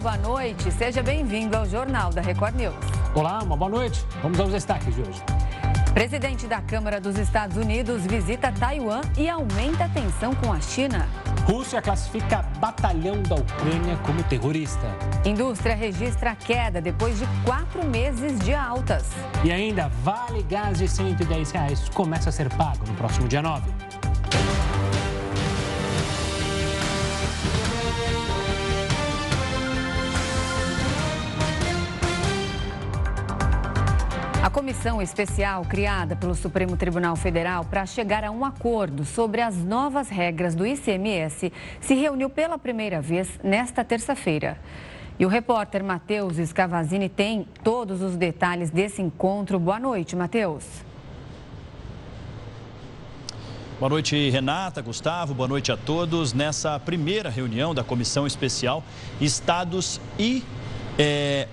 Boa noite. Seja bem-vindo ao Jornal da Record News. Olá, uma boa noite. Vamos aos destaques de hoje. Presidente da Câmara dos Estados Unidos visita Taiwan e aumenta a tensão com a China. Rússia classifica batalhão da Ucrânia como terrorista. Indústria registra queda depois de quatro meses de altas. E ainda, vale gás de 110 reais começa a ser pago no próximo dia 9. A comissão especial criada pelo Supremo Tribunal Federal para chegar a um acordo sobre as novas regras do ICMS se reuniu pela primeira vez nesta terça-feira. E o repórter Matheus Scavazini tem todos os detalhes desse encontro. Boa noite, Matheus. Boa noite, Renata, Gustavo, boa noite a todos. Nessa primeira reunião da Comissão Especial, Estados e é,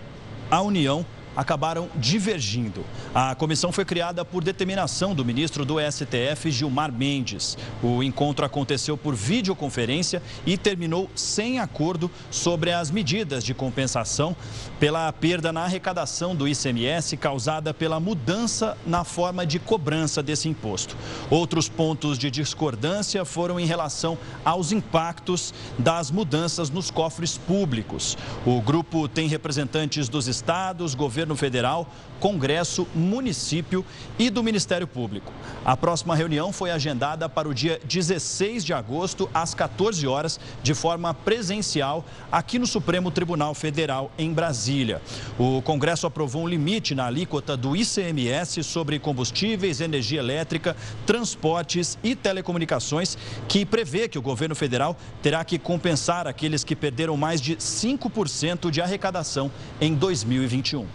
a União acabaram divergindo. A comissão foi criada por determinação do ministro do STF, Gilmar Mendes. O encontro aconteceu por videoconferência e terminou sem acordo sobre as medidas de compensação pela perda na arrecadação do ICMS causada pela mudança na forma de cobrança desse imposto. Outros pontos de discordância foram em relação aos impactos das mudanças nos cofres públicos. O grupo tem representantes dos estados, governos governo federal, Congresso, município e do Ministério Público. A próxima reunião foi agendada para o dia 16 de agosto, às 14 horas, de forma presencial, aqui no Supremo Tribunal Federal, em Brasília. O Congresso aprovou um limite na alíquota do ICMS sobre combustíveis, energia elétrica, transportes e telecomunicações, que prevê que o governo federal terá que compensar aqueles que perderam mais de 5% de arrecadação em 2021.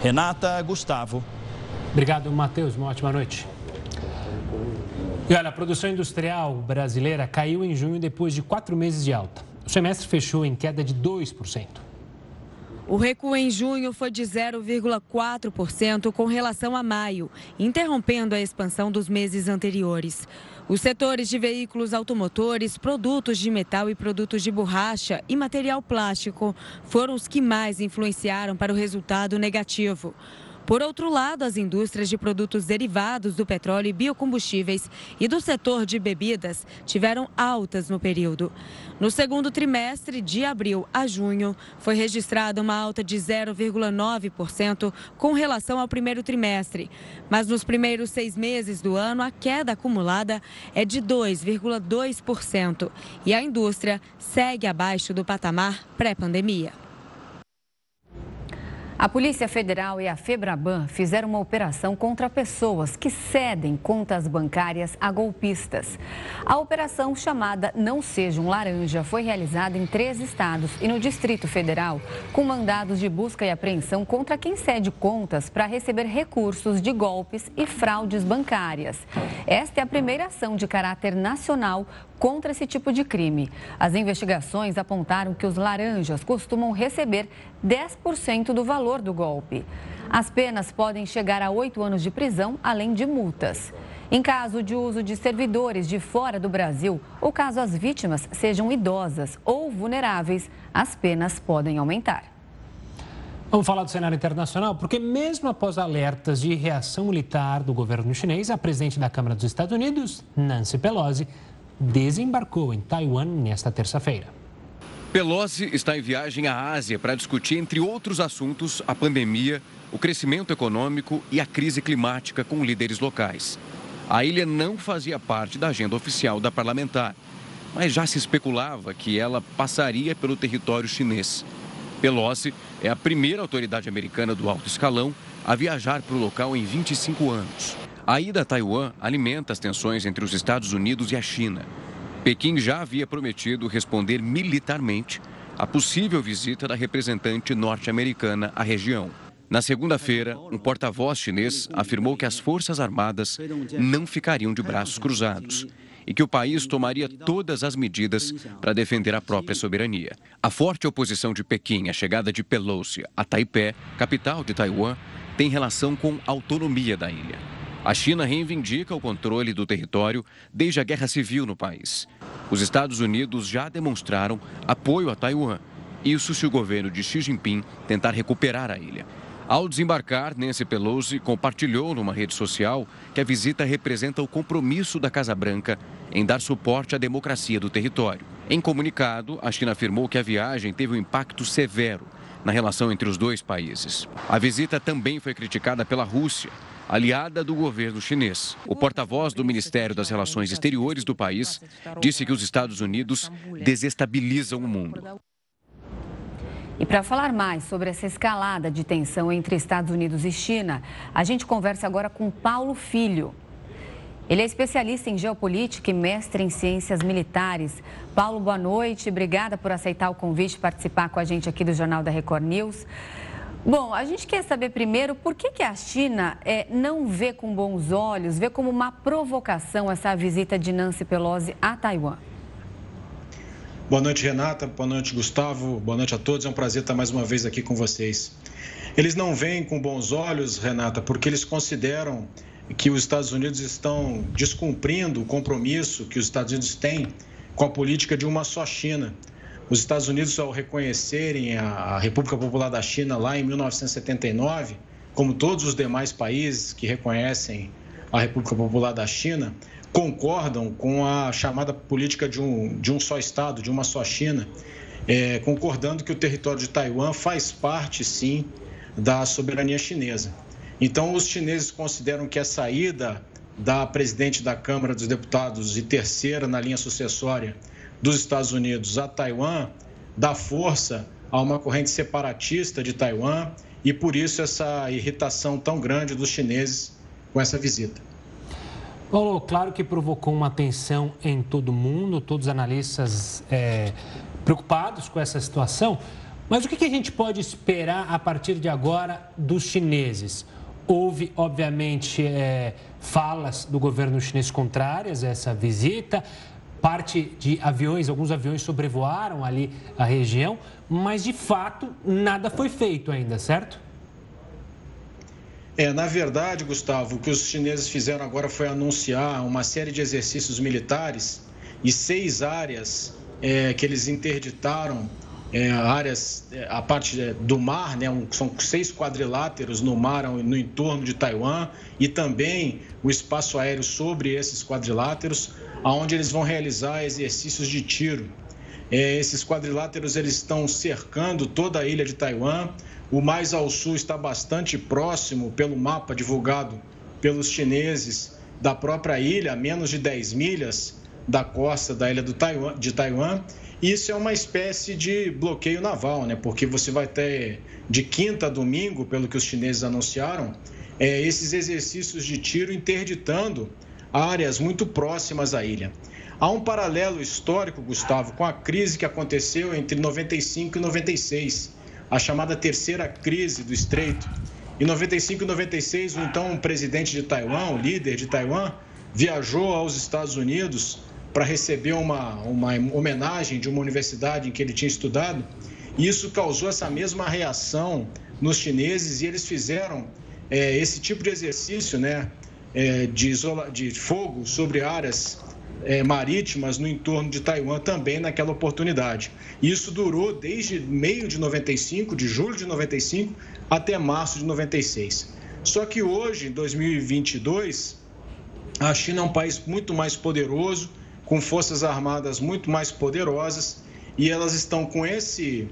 Renata, Gustavo. Obrigado, Matheus. Uma ótima noite. E olha, a produção industrial brasileira caiu em junho depois de quatro meses de alta. O semestre fechou em queda de 2%. O recuo em junho foi de 0,4% com relação a maio, interrompendo a expansão dos meses anteriores. Os setores de veículos automotores, produtos de metal e produtos de borracha e material plástico foram os que mais influenciaram para o resultado negativo. Por outro lado, as indústrias de produtos derivados do petróleo e biocombustíveis e do setor de bebidas tiveram altas no período. No segundo trimestre, de abril a junho, foi registrada uma alta de 0,9% com relação ao primeiro trimestre. Mas nos primeiros seis meses do ano, a queda acumulada é de 2,2%. E a indústria segue abaixo do patamar pré-pandemia. A Polícia Federal e a Febraban fizeram uma operação contra pessoas que cedem contas bancárias a golpistas. A operação chamada Não Seja um Laranja foi realizada em três estados e no Distrito Federal, com mandados de busca e apreensão contra quem cede contas para receber recursos de golpes e fraudes bancárias. Esta é a primeira ação de caráter nacional contra esse tipo de crime. As investigações apontaram que os laranjas costumam receber 10% do valor do golpe. As penas podem chegar a oito anos de prisão, além de multas. Em caso de uso de servidores de fora do Brasil, ou caso as vítimas sejam idosas ou vulneráveis, as penas podem aumentar. Vamos falar do cenário internacional, porque mesmo após alertas de reação militar do governo chinês, a presidente da Câmara dos Estados Unidos, Nancy Pelosi, desembarcou em Taiwan nesta terça-feira. Pelosi está em viagem à Ásia para discutir, entre outros assuntos, a pandemia, o crescimento econômico e a crise climática com líderes locais. A ilha não fazia parte da agenda oficial da parlamentar, mas já se especulava que ela passaria pelo território chinês. Pelosi é a primeira autoridade americana do alto escalão a viajar para o local em 25 anos. A ida a Taiwan alimenta as tensões entre os Estados Unidos e a China. Pequim já havia prometido responder militarmente à possível visita da representante norte-americana à região. Na segunda-feira, um porta-voz chinês afirmou que as Forças Armadas não ficariam de braços cruzados e que o país tomaria todas as medidas para defender a própria soberania. A forte oposição de Pequim à chegada de Pelosi a Taipei, capital de Taiwan, tem relação com a autonomia da ilha. A China reivindica o controle do território desde a guerra civil no país. Os Estados Unidos já demonstraram apoio a Taiwan Isso se o governo de Xi Jinping tentar recuperar a ilha. Ao desembarcar, Nancy Pelosi compartilhou numa rede social que a visita representa o compromisso da Casa Branca em dar suporte à democracia do território. Em comunicado, a China afirmou que a viagem teve um impacto severo na relação entre os dois países. A visita também foi criticada pela Rússia, aliada do governo chinês. O porta-voz do Ministério das Relações Exteriores do país disse que os Estados Unidos desestabilizam o mundo. E para falar mais sobre essa escalada de tensão entre Estados Unidos e China, a gente conversa agora com Paulo Filho. Ele é especialista em geopolítica e mestre em ciências militares. Paulo, boa noite. Obrigada por aceitar o convite e participar com a gente aqui do Jornal da Record News. Bom, a gente quer saber primeiro por que, que a China é, não vê com bons olhos, vê como uma provocação essa visita de Nancy Pelosi a Taiwan. Boa noite, Renata. Boa noite, Gustavo. Boa noite a todos. É um prazer estar mais uma vez aqui com vocês. Eles não veem com bons olhos, Renata, porque eles consideram que os Estados Unidos estão descumprindo o compromisso que os Estados Unidos têm com a política de uma só China. Os Estados Unidos, ao reconhecerem a República Popular da China lá em 1979, como todos os demais países que reconhecem a República Popular da China, concordam com a chamada política de um, de um só Estado, de uma só China, é, concordando que o território de Taiwan faz parte, sim, da soberania chinesa. Então, os chineses consideram que a saída da presidente da Câmara dos Deputados e terceira na linha sucessória dos Estados Unidos a Taiwan dá força a uma corrente separatista de Taiwan e por isso essa irritação tão grande dos chineses com essa visita. Paulo, claro que provocou uma tensão em todo mundo, todos os analistas é, preocupados com essa situação. Mas o que, a gente pode esperar a partir de agora dos chineses? Houve, obviamente, é, falas do governo chinês contrárias a essa visita. Parte de aviões, alguns aviões sobrevoaram ali a região, mas de fato nada foi feito ainda, certo? É, na verdade, Gustavo, o que os chineses fizeram agora foi anunciar uma série de exercícios militares e seis áreas é, que eles interditaram, é, áreas, é, a parte é, do mar, né, um, são seis quadriláteros no mar, no entorno de Taiwan, e também o espaço aéreo sobre esses quadriláteros, onde eles vão realizar exercícios de tiro. É, esses quadriláteros eles estão cercando toda a ilha de Taiwan, o mais ao sul está bastante próximo, pelo mapa divulgado pelos chineses, da própria ilha, a menos de 10 milhas da costa da ilha Taiwan, de Taiwan. Isso é uma espécie de bloqueio naval, né? porque você vai ter de quinta a domingo, pelo que os chineses anunciaram, é, esses exercícios de tiro interditando áreas muito próximas à ilha. Há um paralelo histórico, Gustavo, com a crise que aconteceu entre 95 e 96 a chamada terceira crise do Estreito. Em 95 e 96, o então presidente de Taiwan, o líder de Taiwan, viajou aos Estados Unidos para receber uma, uma homenagem de uma universidade em que ele tinha estudado. E isso causou essa mesma reação nos chineses e eles fizeram é, esse tipo de exercício né, é, de, isola, de fogo sobre áreas é, marítimas no entorno de Taiwan também naquela oportunidade. Isso durou desde meio de 95, de julho de 95, até março de 96. Só que hoje, em 2022, a China é um país muito mais poderoso, com forças armadas muito mais poderosas, e elas estão com esse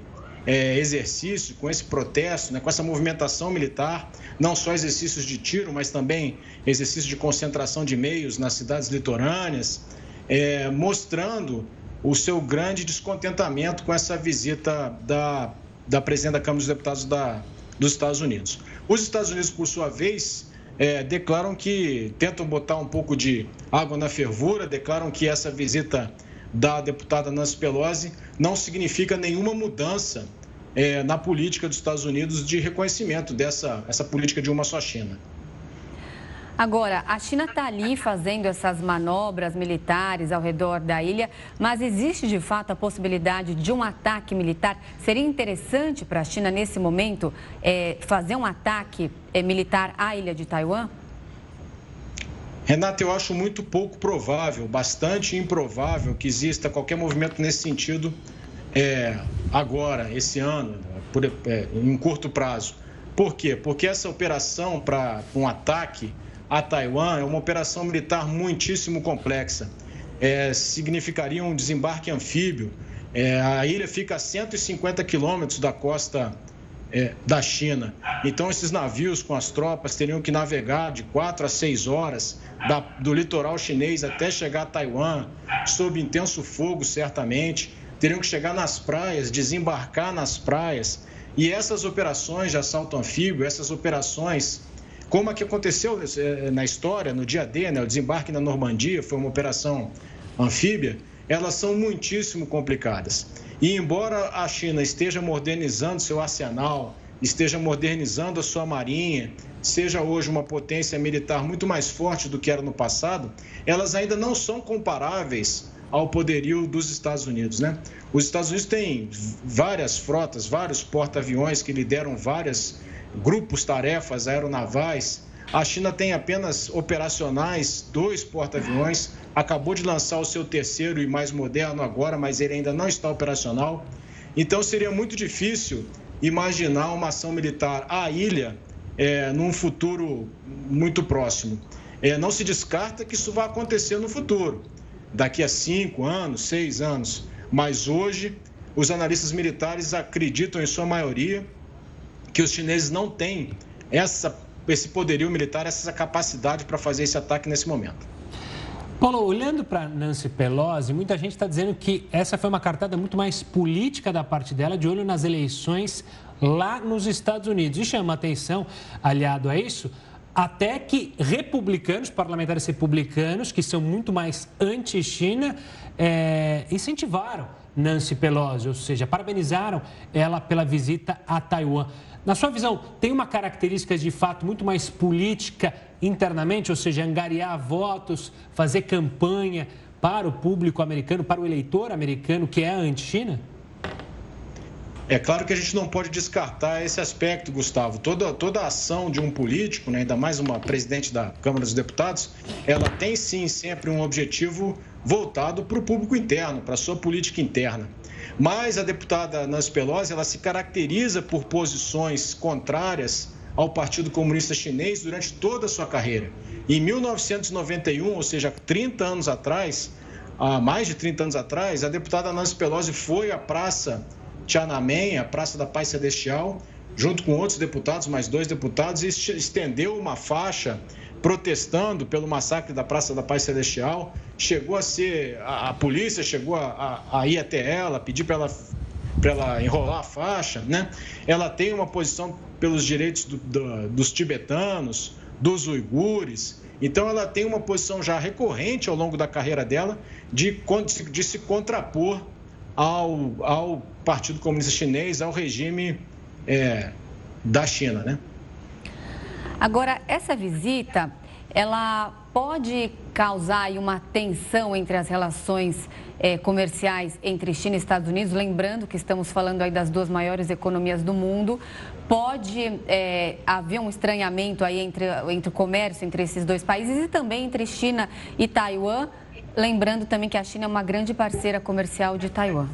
é, exercício, com esse protesto, né, com essa movimentação militar, não só exercícios de tiro, mas também exercícios de concentração de meios nas cidades litorâneas, é, mostrando o seu grande descontentamento com essa visita da, da presidente da Câmara dos Deputados da, dos Estados Unidos. Os Estados Unidos, por sua vez, é, declaram que tentam botar um pouco de água na fervura, declaram que essa visita da deputada Nancy Pelosi não significa nenhuma mudança é, na política dos Estados Unidos de reconhecimento dessa essa política de uma só China. Agora, a China está ali fazendo essas manobras militares ao redor da ilha, mas existe de fato a possibilidade de um ataque militar? Seria interessante para a China, nesse momento, é, fazer um ataque é, militar à ilha de Taiwan? Renata, eu acho muito pouco provável, bastante improvável que exista qualquer movimento nesse sentido é, agora, esse ano, por, é, em curto prazo. Por quê? Porque essa operação para um ataque a Taiwan é uma operação militar muitíssimo complexa. É, significaria um desembarque anfíbio. É, a ilha fica a 150 quilômetros da costa é, da China. Então, esses navios com as tropas teriam que navegar de quatro a seis horas da, do litoral chinês até chegar a Taiwan, sob intenso fogo, certamente. Teriam que chegar nas praias, desembarcar nas praias. E essas operações de assalto anfíbio, essas operações, como a que aconteceu é, na história, no dia D, né, o desembarque na Normandia, foi uma operação anfíbia, elas são muitíssimo complicadas. E embora a China esteja modernizando seu arsenal, esteja modernizando a sua marinha, seja hoje uma potência militar muito mais forte do que era no passado, elas ainda não são comparáveis ao poderio dos Estados Unidos, né? Os Estados Unidos têm várias frotas, vários porta-aviões que lideram vários grupos tarefas aeronavais a China tem apenas operacionais dois porta-aviões, acabou de lançar o seu terceiro e mais moderno agora, mas ele ainda não está operacional. Então seria muito difícil imaginar uma ação militar à ilha é, num futuro muito próximo. É, não se descarta que isso vai acontecer no futuro, daqui a cinco anos, seis anos. Mas hoje, os analistas militares acreditam, em sua maioria, que os chineses não têm essa esse poderio militar, essa capacidade para fazer esse ataque nesse momento. Paulo, olhando para Nancy Pelosi, muita gente está dizendo que essa foi uma cartada muito mais política da parte dela, de olho nas eleições lá nos Estados Unidos. E chama atenção, aliado a isso, até que republicanos, parlamentares republicanos, que são muito mais anti-China, é, incentivaram Nancy Pelosi, ou seja, parabenizaram ela pela visita a Taiwan. Na sua visão, tem uma característica de fato muito mais política internamente, ou seja, angariar votos, fazer campanha para o público americano, para o eleitor americano que é anti-China? É claro que a gente não pode descartar esse aspecto, Gustavo. Toda, toda ação de um político, né, ainda mais uma presidente da Câmara dos Deputados, ela tem sim sempre um objetivo voltado para o público interno, para a sua política interna. Mas a deputada Nancy Pelosi, ela se caracteriza por posições contrárias ao Partido Comunista Chinês durante toda a sua carreira. Em 1991, ou seja, 30 anos atrás, há mais de 30 anos atrás, a deputada Nancy Pelosi foi à Praça Tiananmen, a Praça da Paz Celestial, junto com outros deputados, mais dois deputados, estendeu uma faixa protestando pelo massacre da Praça da Paz Celestial. Chegou a ser. A, a polícia chegou a, a, a, ir até ela, pedir para ela, ela enrolar a faixa. Né? Ela tem uma posição pelos direitos do, do, dos tibetanos, dos uigures. Então, ela tem uma posição já recorrente ao longo da carreira dela de, de se contrapor ao, ao Partido Comunista Chinês, ao regime é, da China. Né? Agora, essa visita, ela pode causar uma tensão entre as relações eh, comerciais entre China e Estados Unidos, lembrando que estamos falando aí das duas maiores economias do mundo. Pode eh, haver um estranhamento aí entre, entre o comércio entre esses dois países e também entre China e Taiwan, lembrando também que a China é uma grande parceira comercial de Taiwan.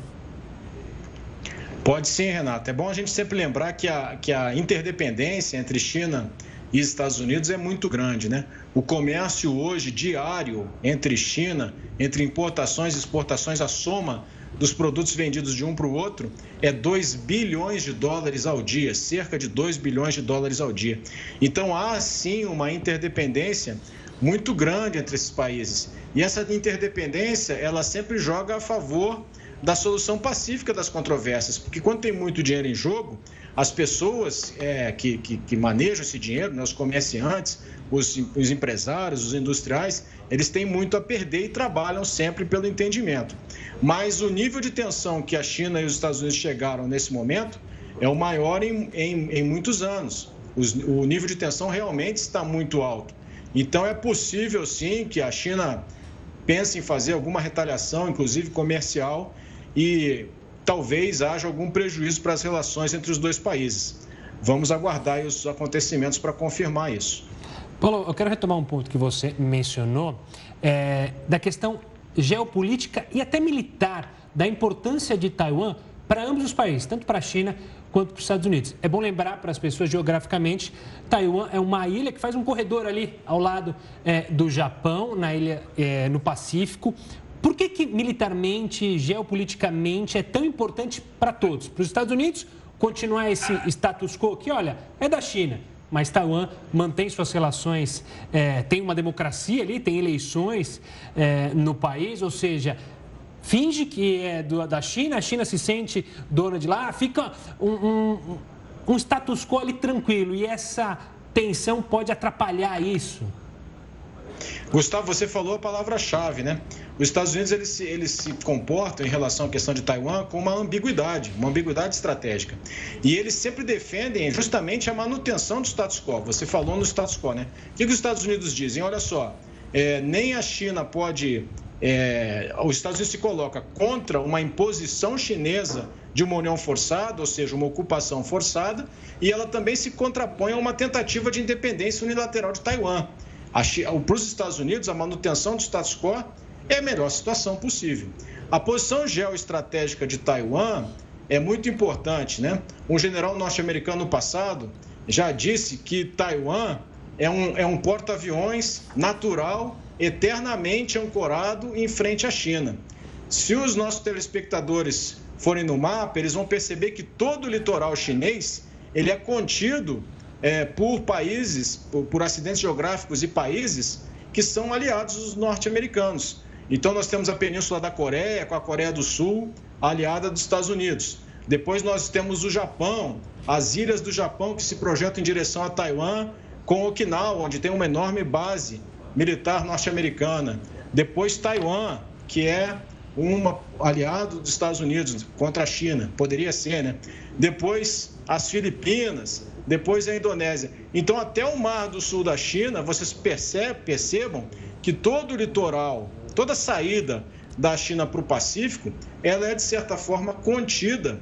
Pode sim, Renata. É bom a gente sempre lembrar que a, que a interdependência entre China e Estados Unidos é muito grande, né? O comércio hoje diário entre China, entre importações e exportações, a soma dos produtos vendidos de um para o outro é 2 bilhões de dólares ao dia, cerca de 2 bilhões de dólares ao dia. Então há sim uma interdependência muito grande entre esses países. E essa interdependência, ela sempre joga a favor da solução pacífica das controvérsias, porque quando tem muito dinheiro em jogo, as pessoas é, que, que, que, manejam esse dinheiro, né, os comerciantes, os, os empresários, os industriais, eles têm muito a perder e trabalham sempre pelo entendimento. Mas o nível de tensão que a China e os Estados Unidos chegaram nesse momento é o maior em, em, em muitos anos. Os, o nível de tensão realmente está muito alto. Então é possível sim que a China pense em fazer alguma retaliação, inclusive comercial, e talvez haja algum prejuízo para as relações entre os dois países. Vamos aguardar os acontecimentos para confirmar isso. Paulo, eu quero retomar um ponto que você mencionou, é, da questão geopolítica e até militar, da importância de Taiwan para ambos os países, tanto para a China quanto para os Estados Unidos. É bom lembrar para as pessoas geograficamente, Taiwan é uma ilha que faz um corredor ali ao lado é, do Japão, na ilha é, no Pacífico. Por que, que militarmente, geopoliticamente é tão importante para todos? Para os Estados Unidos continuar esse status quo que, olha, é da China, mas Taiwan mantém suas relações, é, tem uma democracia ali, tem eleições é, no país, ou seja, finge que é do, da China, a China se sente dona de lá, fica um, um, um status quo ali tranquilo e essa tensão pode atrapalhar isso. Gustavo, você falou a palavra-chave, né? Os Estados Unidos eles se, eles se comportam em relação à questão de Taiwan com uma ambiguidade, uma ambiguidade estratégica. E eles sempre defendem justamente a manutenção do status quo. Você falou no status quo, né? O que, que os Estados Unidos dizem? Olha só, é, nem a China pode é, os Estados Unidos se coloca contra uma imposição chinesa de uma união forçada, ou seja, uma ocupação forçada, e ela também se contrapõe a uma tentativa de independência unilateral de Taiwan. Para os Estados Unidos, a manutenção do status quo é a melhor situação possível. A posição geoestratégica de Taiwan é muito importante, né? Um general norte-americano no passado já disse que Taiwan é um, é um porta-aviões natural eternamente ancorado em frente à China. Se os nossos telespectadores forem no mapa, eles vão perceber que todo o litoral chinês ele é contido é, por países, por, por acidentes geográficos e países que são aliados dos norte-americanos. Então nós temos a Península da Coreia com a Coreia do Sul, aliada dos Estados Unidos. Depois nós temos o Japão, as ilhas do Japão que se projetam em direção a Taiwan, com Okinawa, onde tem uma enorme base militar norte-americana. Depois Taiwan, que é um aliado dos Estados Unidos contra a China, poderia ser, né? Depois as Filipinas, depois a Indonésia. Então, até o Mar do Sul da China, vocês percebem, percebam que todo o litoral, toda a saída da China para o Pacífico, ela é de certa forma contida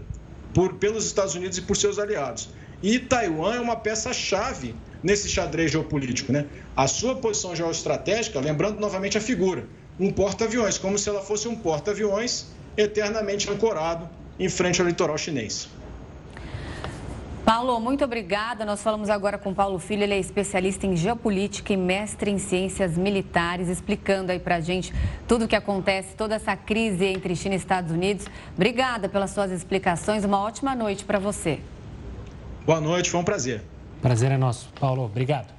por, pelos Estados Unidos e por seus aliados. E Taiwan é uma peça-chave nesse xadrez geopolítico. Né? A sua posição geoestratégica, lembrando novamente a figura, um porta-aviões, como se ela fosse um porta-aviões eternamente ancorado em frente ao litoral chinês. Paulo, muito obrigada. Nós falamos agora com Paulo Filho, ele é especialista em geopolítica e mestre em ciências militares, explicando aí pra gente tudo o que acontece, toda essa crise entre China e Estados Unidos. Obrigada pelas suas explicações. Uma ótima noite para você. Boa noite, foi um prazer. Prazer é nosso. Paulo, obrigado.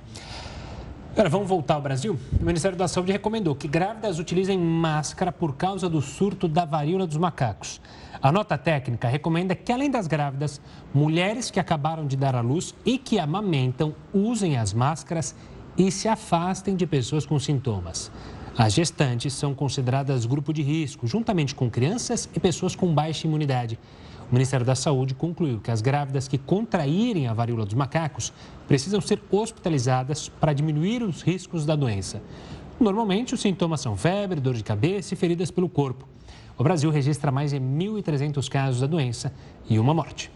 Agora, vamos voltar ao Brasil? O Ministério da Saúde recomendou que grávidas utilizem máscara por causa do surto da varíola dos macacos. A nota técnica recomenda que, além das grávidas, mulheres que acabaram de dar à luz e que amamentam usem as máscaras e se afastem de pessoas com sintomas. As gestantes são consideradas grupo de risco, juntamente com crianças e pessoas com baixa imunidade. O Ministério da Saúde concluiu que as grávidas que contraírem a varíola dos macacos precisam ser hospitalizadas para diminuir os riscos da doença. Normalmente, os sintomas são febre, dor de cabeça e feridas pelo corpo. O Brasil registra mais de 1.300 casos da doença e uma morte.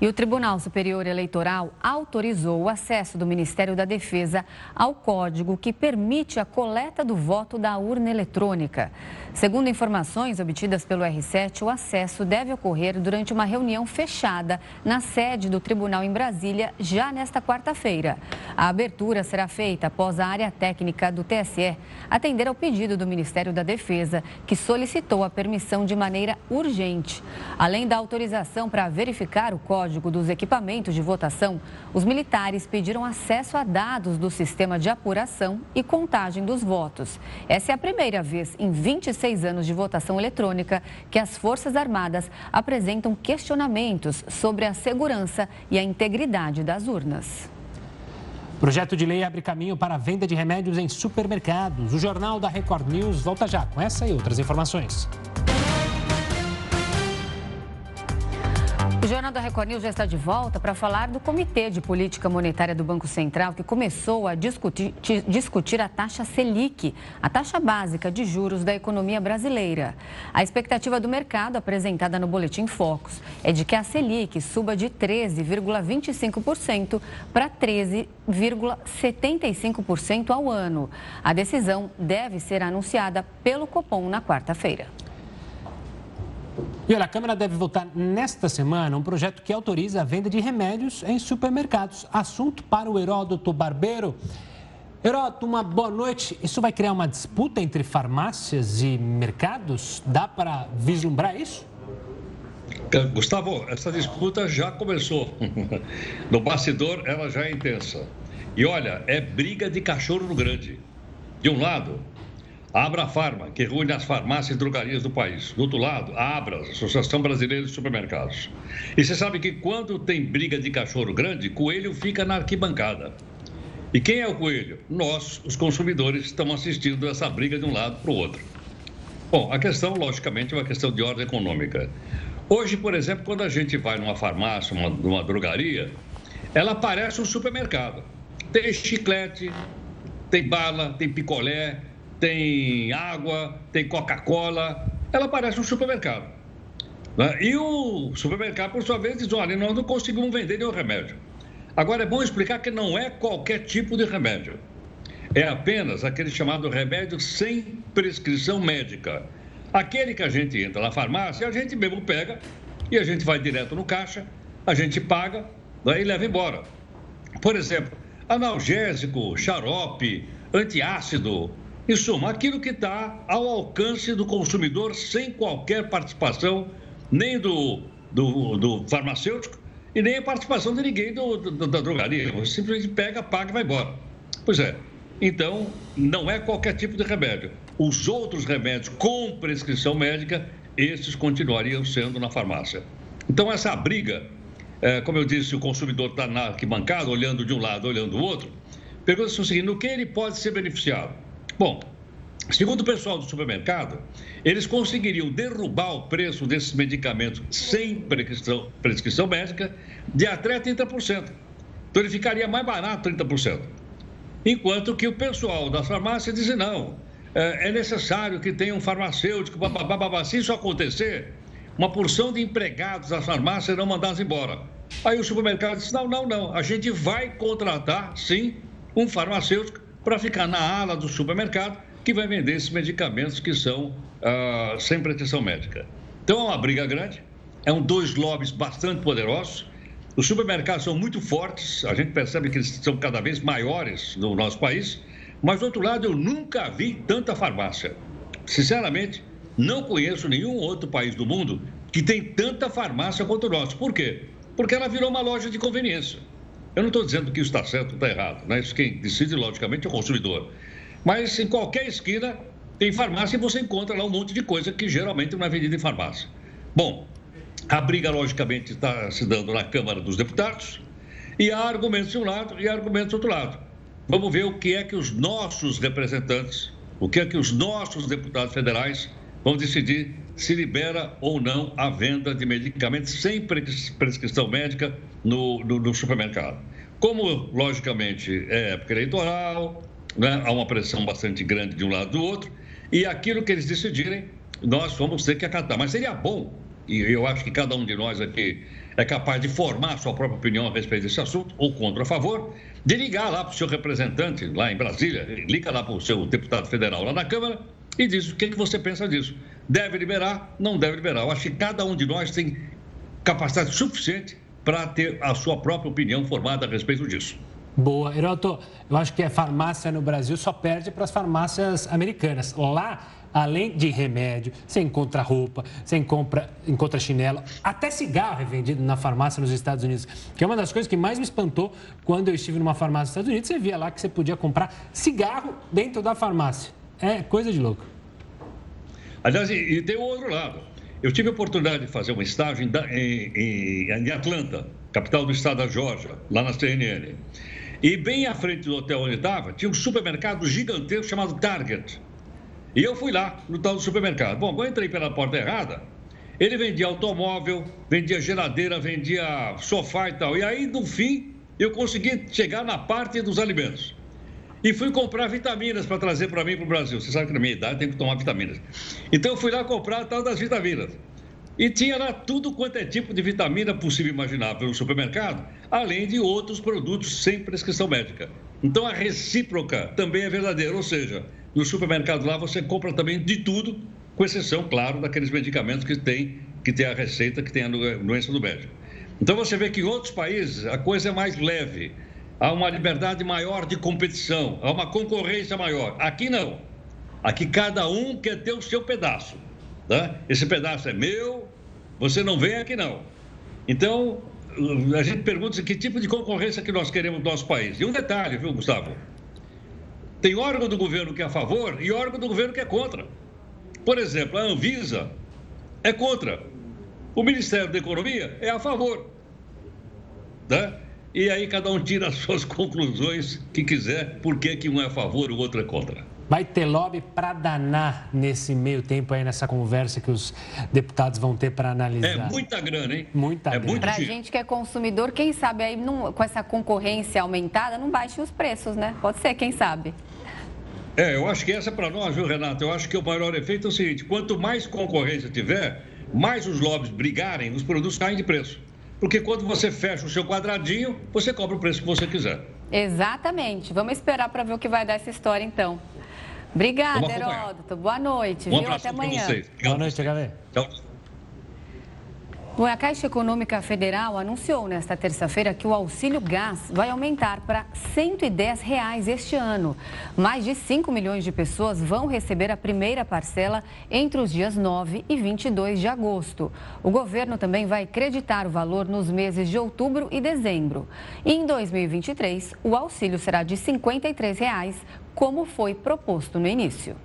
E o Tribunal Superior Eleitoral autorizou o acesso do Ministério da Defesa ao código que permite a coleta do voto da urna eletrônica. Segundo informações obtidas pelo R7, o acesso deve ocorrer durante uma reunião fechada na sede do tribunal em Brasília já nesta quarta-feira. A abertura será feita após a área técnica do TSE atender ao pedido do Ministério da Defesa, que solicitou a permissão de maneira urgente. Além da autorização para verificar o código dos equipamentos de votação, os militares pediram acesso a dados do sistema de apuração e contagem dos votos. Essa é a primeira vez em 26 seis anos de votação eletrônica que as Forças Armadas apresentam questionamentos sobre a segurança e a integridade das urnas. Projeto de lei abre caminho para a venda de remédios em supermercados. O Jornal da Record News volta já com essa e outras informações. O Jornal da Record News já está de volta para falar do Comitê de Política Monetária do Banco Central, que começou a discutir, discutir, a taxa Selic, a taxa básica de juros da economia brasileira. A expectativa do mercado, apresentada no Boletim Focus, é de que a Selic suba de 13,25% para 13,75% ao ano. A decisão deve ser anunciada pelo Copom na quarta-feira. E olha, a Câmara deve votar nesta semana um projeto que autoriza a venda de remédios em supermercados. Assunto para o Heródoto Barbeiro. Heródoto, uma boa noite. Isso vai criar uma disputa entre farmácias e mercados? Dá para vislumbrar isso? Gustavo, essa disputa já começou. No bastidor, ela já é intensa. E olha, é briga de cachorro grande. De um lado, Abra Farma, que reúne as farmácias e drogarias do país. Do outro lado, a Abras, Associação Brasileira de Supermercados. E você sabe que quando tem briga de cachorro grande, coelho fica na arquibancada. E quem é o coelho? Nós, os consumidores, estamos assistindo essa briga de um lado para o outro. Bom, a questão, logicamente, é uma questão de ordem econômica. Hoje, por exemplo, quando a gente vai numa farmácia, uma, numa drogaria, ela parece um supermercado. Tem chiclete, tem bala, tem picolé, tem água, tem Coca-Cola. Ela parece um supermercado. Né? E o supermercado, por sua vez, diz: olha, nós não conseguimos vender nenhum remédio. Agora, é bom explicar que não é qualquer tipo de remédio. É apenas aquele chamado remédio sem prescrição médica. Aquele que a gente entra na farmácia, a gente mesmo pega e a gente vai direto no caixa, a gente paga daí leva embora. Por exemplo, analgésico, xarope, antiácido, em suma, aquilo que está ao alcance do consumidor sem qualquer participação nem do, do, do farmacêutico e nem a participação de ninguém do, do, da drogaria. Você simplesmente pega, paga e vai embora. Pois é. Então, não é qualquer tipo de remédio. Os outros remédios com prescrição médica, esses continuariam sendo na farmácia. Então, essa briga, é, como eu disse, o consumidor está na arquibancada, olhando de um lado, olhando do outro. Pergunta-se o seguinte: no que ele pode ser beneficiado? Bom, segundo o pessoal do supermercado, eles conseguiriam derrubar o preço desses medicamentos sem prescrição, prescrição médica de até 30%. Então ele ficaria mais barato 30%. Enquanto que o pessoal das farmácias diz não, é, é necessário que tenha um farmacêutico, bababá, se isso acontecer, uma porção de empregados das farmácias serão mandados embora. Aí o supermercado diz, não, não, não, a gente vai contratar, sim, um farmacêutico para ficar na ala do supermercado que vai vender esses medicamentos que são ah, sem prescrição médica. Então é uma briga grande, é um dois lobbies bastante poderosos. Os supermercados são muito fortes, a gente percebe que eles são cada vez maiores no nosso país, mas do outro lado eu nunca vi tanta farmácia. Sinceramente, não conheço nenhum outro país do mundo que tem tanta farmácia quanto o nosso. Por quê? Porque ela virou uma loja de conveniência. Eu não estou dizendo que está certo ou está errado, né? Isso quem decide, logicamente, é o consumidor. Mas em qualquer esquina tem farmácia e você encontra lá um monte de coisa que geralmente não é vendida em farmácia. Bom, a briga, logicamente, está se dando na Câmara dos Deputados e há argumentos de um lado e há argumentos do outro lado. Vamos ver o que é que os nossos representantes, o que é que os nossos deputados federais vão decidir se libera ou não a venda de medicamentos sem prescrição médica no, no, no supermercado. Como, logicamente, é época eleitoral, né, há uma pressão bastante grande de um lado do outro, e aquilo que eles decidirem, nós vamos ter que acatar. Mas seria bom, e eu acho que cada um de nós aqui é capaz de formar sua própria opinião a respeito desse assunto, ou contra ou a favor, de ligar lá para o seu representante, lá em Brasília, liga lá para o seu deputado federal lá na Câmara e diz o que, que você pensa disso. Deve liberar? Não deve liberar. Eu acho que cada um de nós tem capacidade suficiente para ter a sua própria opinião formada a respeito disso. Boa. Heroto, eu acho que a farmácia no Brasil só perde para as farmácias americanas. Lá, além de remédio, você encontra roupa, você encontra, encontra chinelo, até cigarro é vendido na farmácia nos Estados Unidos, que é uma das coisas que mais me espantou quando eu estive numa farmácia nos Estados Unidos. Você via lá que você podia comprar cigarro dentro da farmácia. É coisa de louco. Aliás, e, tem o outro lado. Eu tive a oportunidade de fazer um estágio em, em, em Atlanta, capital do estado da Georgia, lá na CNN. E bem à frente do hotel onde estava, tinha um supermercado gigantesco chamado Target. E eu fui lá, no tal do supermercado. Bom, eu entrei pela porta errada, ele vendia automóvel, vendia geladeira, vendia sofá e tal. E aí, no fim, eu consegui chegar na parte dos alimentos. E fui comprar vitaminas para trazer para mim para o Brasil. Você sabe que na minha idade tem que tomar vitaminas. Então eu fui lá comprar a tal das vitaminas. E tinha lá tudo quanto é tipo de vitamina possível imaginável no supermercado, além de outros produtos sem prescrição médica. Então a recíproca também é verdadeira, ou seja, no supermercado lá você compra também de tudo, com exceção, claro, daqueles medicamentos que têm que tem a receita, que tem a doença do médico. Então você vê que em outros países a coisa é mais leve, há uma liberdade maior de competição, há uma concorrência maior. Aqui não. Aqui cada um quer ter o seu pedaço. Tá? Esse pedaço é meu, você não vem aqui não. Então, a gente pergunta que tipo de concorrência que nós queremos no nosso país. E um detalhe, viu, Gustavo? Tem órgão do governo que é a favor e órgão do governo que é contra. Por exemplo, a Anvisa é contra. O Ministério da Economia é a favor. Né? E aí cada um tira as suas conclusões que quiser, por que, que um é a favor e o outro é contra. Vai ter lobby para danar nesse meio tempo aí, nessa conversa que os deputados vão ter para analisar. É muita grana, hein? Muita é grana. Para a gente que é consumidor, quem sabe aí não, com essa concorrência aumentada, não baixem os preços, né? Pode ser, quem sabe. É, eu acho que essa é para nós, viu, Renato? Eu acho que o maior efeito é o seguinte: quanto mais concorrência tiver, mais os lobbies brigarem, os produtos caem de preço. Porque quando você fecha o seu quadradinho, você cobra o preço que você quiser. Exatamente. Vamos esperar para ver o que vai dar essa história, então. Obrigada, Heródoto. Boa noite, um viu? Até amanhã. Boa noite, galera. Tchau. A Caixa Econômica Federal anunciou nesta terça-feira que o auxílio gás vai aumentar para 110 reais este ano. Mais de 5 milhões de pessoas vão receber a primeira parcela entre os dias 9 e 22 de agosto. O governo também vai creditar o valor nos meses de outubro e dezembro. E em 2023, o auxílio será de 53 reais, como foi proposto no início.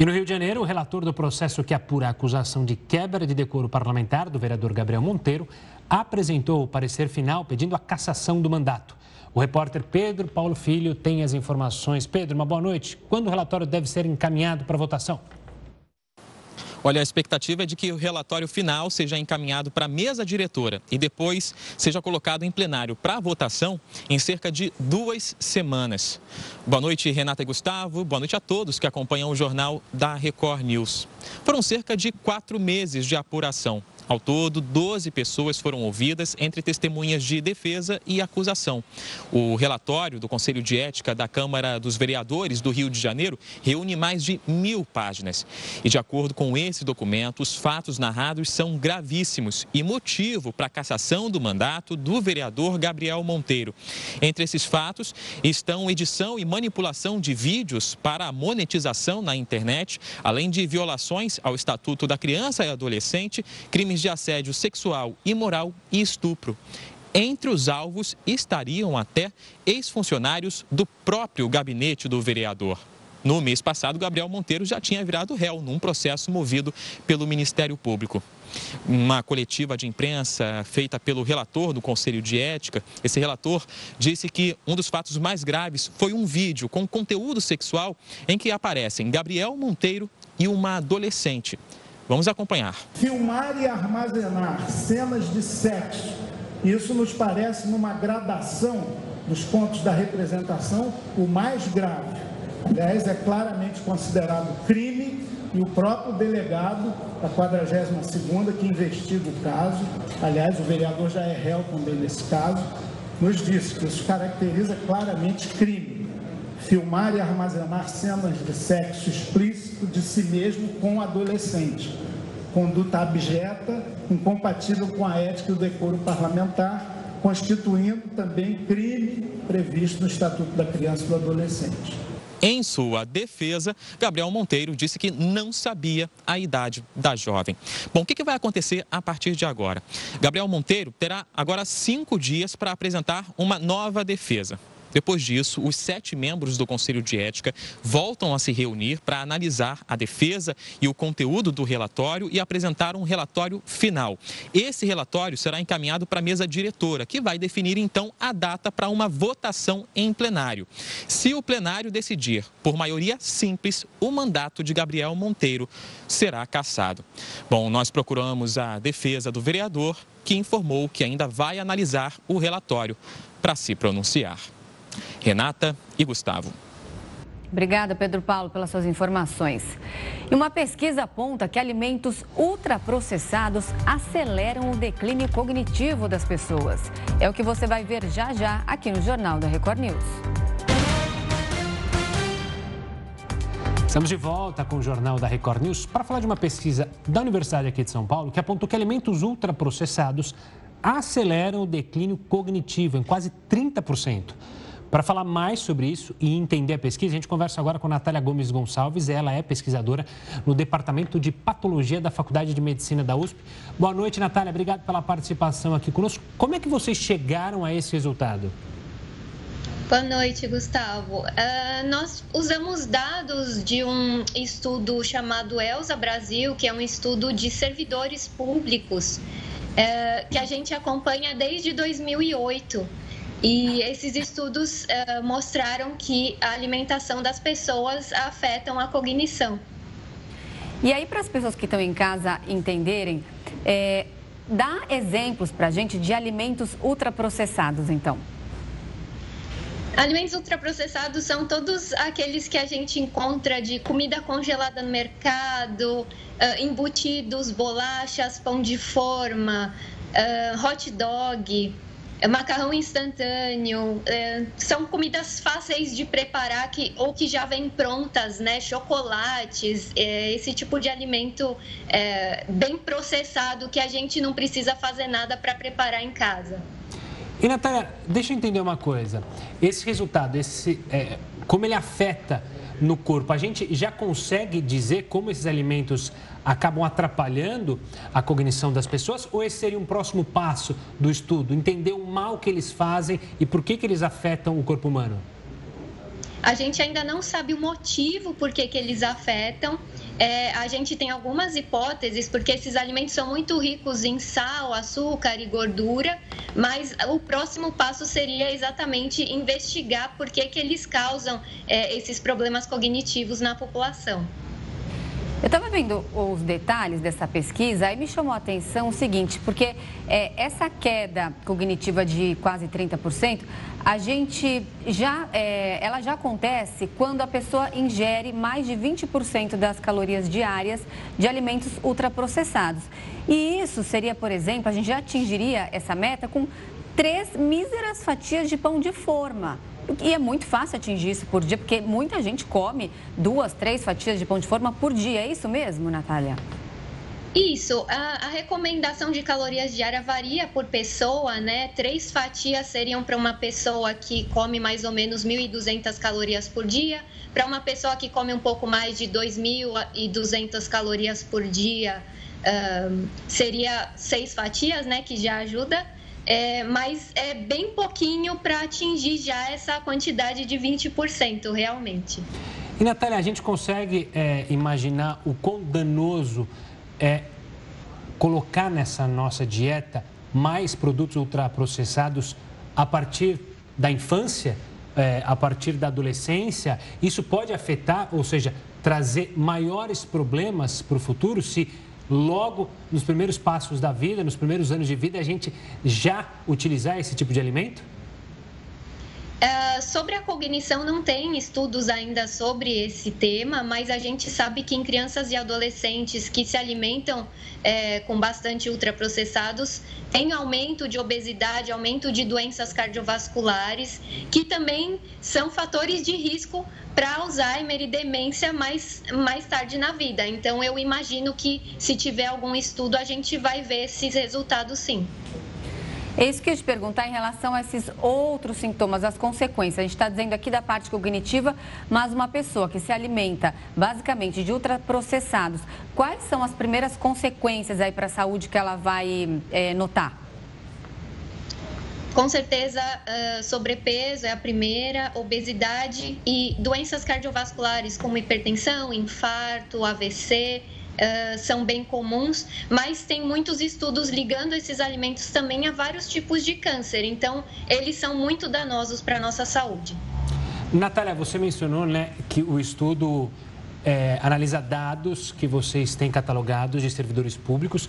E no Rio de Janeiro, o relator do processo que apura a acusação de quebra de decoro parlamentar do vereador Gabriel Monteiro apresentou o parecer final pedindo a cassação do mandato. O repórter Pedro Paulo Filho tem as informações. Pedro, uma boa noite. Quando o relatório deve ser encaminhado para votação? Olha, a expectativa é de que o relatório final seja encaminhado para a mesa diretora e depois seja colocado em plenário para votação em cerca de duas semanas. Boa noite, Renata e Gustavo. Boa noite a todos que acompanham o jornal da Record News. Foram cerca de quatro meses de apuração. Ao todo, 12 pessoas foram ouvidas entre testemunhas de defesa e acusação. O relatório do Conselho de Ética da Câmara dos Vereadores do Rio de Janeiro reúne mais de mil páginas. E, de acordo com esse documento, os fatos narrados são gravíssimos e motivo para a cassação do mandato do vereador Gabriel Monteiro. Entre esses fatos estão edição e manipulação de vídeos para a monetização na internet, além de violações ao Estatuto da Criança e Adolescente, crimes de assédio sexual, imoral e estupro. Entre os alvos estariam até ex-funcionários do próprio gabinete do vereador. No mês passado, Gabriel Monteiro já tinha virado réu num processo movido pelo Ministério Público. Uma coletiva de imprensa feita pelo relator do Conselho de Ética, esse relator disse que um dos fatos mais graves foi um vídeo com conteúdo sexual em que aparecem Gabriel Monteiro e uma adolescente. Vamos acompanhar. Filmar e armazenar cenas de sexo. Isso nos parece numa gradação dos pontos da representação o mais grave. Aliás, é claramente considerado crime e o próprio delegado da 42ª que investiga o caso, aliás, o vereador já é réu também nesse caso, nos disse que isso caracteriza claramente crime. Filmar e armazenar cenas de sexo explícito de si mesmo com adolescente. Conduta abjeta, incompatível com a ética e o decoro parlamentar, constituindo também crime previsto no Estatuto da Criança e do Adolescente. Em sua defesa, Gabriel Monteiro disse que não sabia a idade da jovem. Bom, o que vai acontecer a partir de agora? Gabriel Monteiro terá agora cinco dias para apresentar uma nova defesa. Depois disso, os sete membros do Conselho de Ética voltam a se reunir para analisar a defesa e o conteúdo do relatório e apresentar um relatório final. Esse relatório será encaminhado para a mesa diretora, que vai definir então a data para uma votação em plenário. Se o plenário decidir por maioria simples, o mandato de Gabriel Monteiro será cassado. Bom, nós procuramos a defesa do vereador, que informou que ainda vai analisar o relatório para se pronunciar. Renata e Gustavo. Obrigada, Pedro Paulo, pelas suas informações. E uma pesquisa aponta que alimentos ultraprocessados aceleram o declínio cognitivo das pessoas. É o que você vai ver já já aqui no Jornal da Record News. Estamos de volta com o Jornal da Record News para falar de uma pesquisa da Universidade aqui de São Paulo que apontou que alimentos ultraprocessados aceleram o declínio cognitivo em quase 30%. Para falar mais sobre isso e entender a pesquisa, a gente conversa agora com Natália Gomes Gonçalves. Ela é pesquisadora no Departamento de Patologia da Faculdade de Medicina da USP. Boa noite, Natália. Obrigado pela participação aqui conosco. Como é que vocês chegaram a esse resultado? Boa noite, Gustavo. Uh, nós usamos dados de um estudo chamado ELSA Brasil, que é um estudo de servidores públicos, uh, que a gente acompanha desde 2008. E esses estudos uh, mostraram que a alimentação das pessoas afetam a cognição. E aí, para as pessoas que estão em casa entenderem, é, dá exemplos para a gente de alimentos ultraprocessados, então. Alimentos ultraprocessados são todos aqueles que a gente encontra de comida congelada no mercado, uh, embutidos, bolachas, pão de forma, hot dog, macarrão instantâneo. Uh, são comidas fáceis de preparar que, ou que já vêm prontas, né? Chocolates, esse tipo de alimento bem processado que a gente não precisa fazer nada para preparar em casa. E, Natália, deixa eu entender uma coisa. Esse resultado, esse, é, como ele afeta no corpo, a gente já consegue dizer como esses alimentos acabam atrapalhando a cognição das pessoas? Ou esse seria um próximo passo do estudo? Entender o mal que eles fazem e por que, que eles afetam o corpo humano? A gente ainda não sabe o motivo por que, que eles afetam. É, a gente tem algumas hipóteses, porque esses alimentos são muito ricos em sal, açúcar e gordura, mas o próximo passo seria exatamente investigar por que, que eles causam é, esses problemas cognitivos na população. Eu estava vendo os detalhes dessa pesquisa e me chamou a atenção o seguinte, porque é, essa queda cognitiva de quase 30%, a gente já, é, ela já acontece quando a pessoa ingere mais de 20% das calorias diárias de alimentos ultraprocessados. E isso seria, por exemplo, a gente já atingiria essa meta com três míseras fatias de pão de forma. E é muito fácil atingir isso por dia, porque muita gente come duas, três fatias de pão de forma por dia. É isso mesmo, Natália? Isso, a, a, recomendação de calorias diária varia por pessoa, né? Três fatias seriam para uma pessoa que come mais ou menos 1.200 calorias por dia, para uma pessoa que come um pouco mais de 2.200 calorias por dia, um, seria seis fatias, né? Que já ajuda. É, mas é bem pouquinho para atingir já essa quantidade de 20% realmente. E Natália, a gente consegue é, imaginar o quão danoso é colocar nessa nossa dieta mais produtos ultraprocessados a partir da infância, é, a partir da adolescência? Isso pode afetar, ou seja, trazer maiores problemas para o futuro se logo nos primeiros passos da vida, nos primeiros anos de vida, a gente já utilizar esse tipo de alimento? Uh, sobre a cognição, não tem estudos ainda sobre esse tema, mas a gente sabe que em crianças e adolescentes que se alimentam é, com bastante ultraprocessados, tem aumento de obesidade, aumento de doenças cardiovasculares, que também são fatores de risco para Alzheimer e demência mais, mais tarde na vida. Então, eu imagino que se tiver algum estudo, a gente vai ver esses resultados sim. É isso que eu te perguntar em relação a esses outros sintomas, as consequências. A gente está dizendo aqui da parte cognitiva, mas uma pessoa que se alimenta basicamente de ultraprocessados, quais são as primeiras consequências aí para a saúde que ela vai é, notar? Com certeza, uh, sobrepeso é a primeira, obesidade e doenças cardiovasculares como hipertensão, infarto, AVC são bem comuns, mas tem muitos estudos ligando esses alimentos também a vários tipos de câncer. Então, eles são muito danosos para a nossa saúde. Natália, você mencionou né, que o estudo é, analisa dados que vocês têm catalogados de servidores públicos.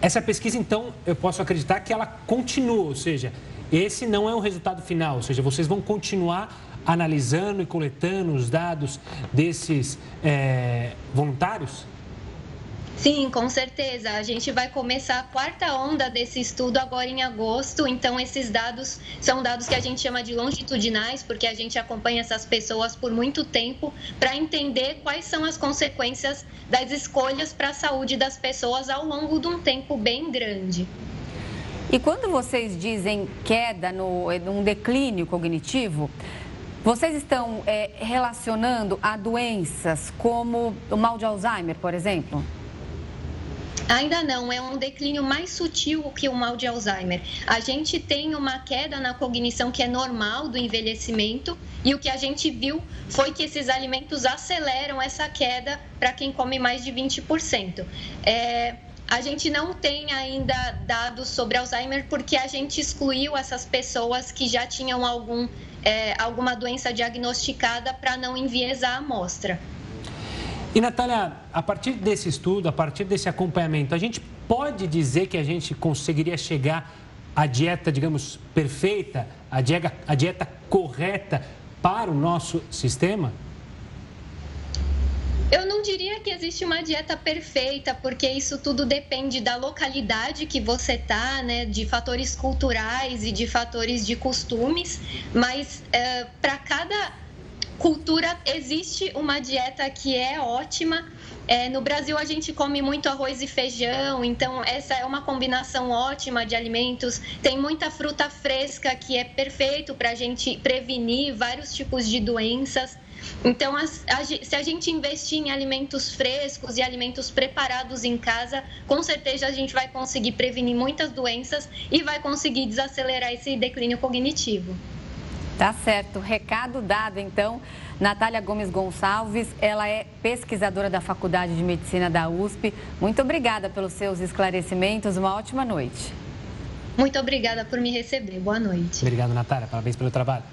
Essa pesquisa, então, eu posso acreditar que ela continua, ou seja, esse não é o resultado final, ou seja, vocês vão continuar analisando e coletando os dados desses é, voluntários? Sim, com certeza. A gente vai começar a quarta onda desse estudo agora em agosto. Então, esses dados são dados que a gente chama de longitudinais, porque a gente acompanha essas pessoas por muito tempo para entender quais são as consequências das escolhas para a saúde das pessoas ao longo de um tempo bem grande. E quando vocês dizem queda no um declínio cognitivo, vocês estão é, relacionando a doenças como o mal de Alzheimer, por exemplo? Ainda não, é um declínio mais sutil que o mal de Alzheimer. A gente tem uma queda na cognição que é normal do envelhecimento e o que a gente viu foi que esses alimentos aceleram essa queda para quem come mais de 20%. É, a gente não tem ainda dados sobre Alzheimer porque a gente excluiu essas pessoas que já tinham algum, é, alguma doença diagnosticada para não enviesar a amostra. E, Natália, a partir desse estudo, a partir desse acompanhamento, a gente pode dizer que a gente conseguiria chegar à dieta, digamos, perfeita, à dieta, dieta correta para o nosso sistema? Eu não diria que existe uma dieta perfeita, porque isso tudo depende da localidade que você tá, né, de fatores culturais e de fatores de costumes, mas é, para cada cultura existe uma dieta que é ótima. É, no Brasil a gente come muito arroz e feijão, então essa é uma combinação ótima de alimentos. Tem muita fruta fresca que é perfeito para a gente prevenir vários tipos de doenças. Então, se a gente investir em alimentos frescos e alimentos preparados em casa, com certeza a gente vai conseguir prevenir muitas doenças e vai conseguir desacelerar esse declínio cognitivo. Tá certo. Recado dado, então. Natália Gomes Gonçalves, ela é pesquisadora da Faculdade de Medicina da USP. Muito obrigada pelos seus esclarecimentos. Uma ótima noite. Muito obrigada por me receber. Boa noite. Obrigado, Natália. Parabéns pelo trabalho.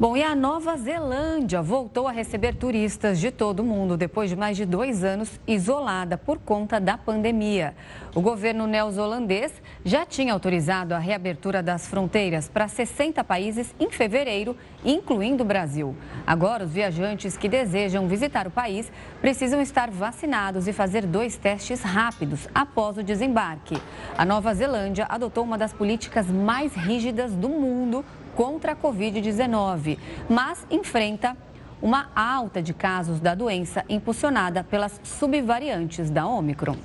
Bom, e a Nova Zelândia voltou a receber turistas de todo o mundo depois de mais de dois anos isolada por conta da pandemia. O governo neozelandês já tinha autorizado a reabertura das fronteiras para 60 países em fevereiro, incluindo o Brasil. Agora, os viajantes que desejam visitar o país precisam estar vacinados e fazer dois testes rápidos após o desembarque. A Nova Zelândia adotou uma das políticas mais rígidas do mundo contra a Covid-19, mas enfrenta uma alta de casos da doença impulsionada pelas subvariantes da Omicron.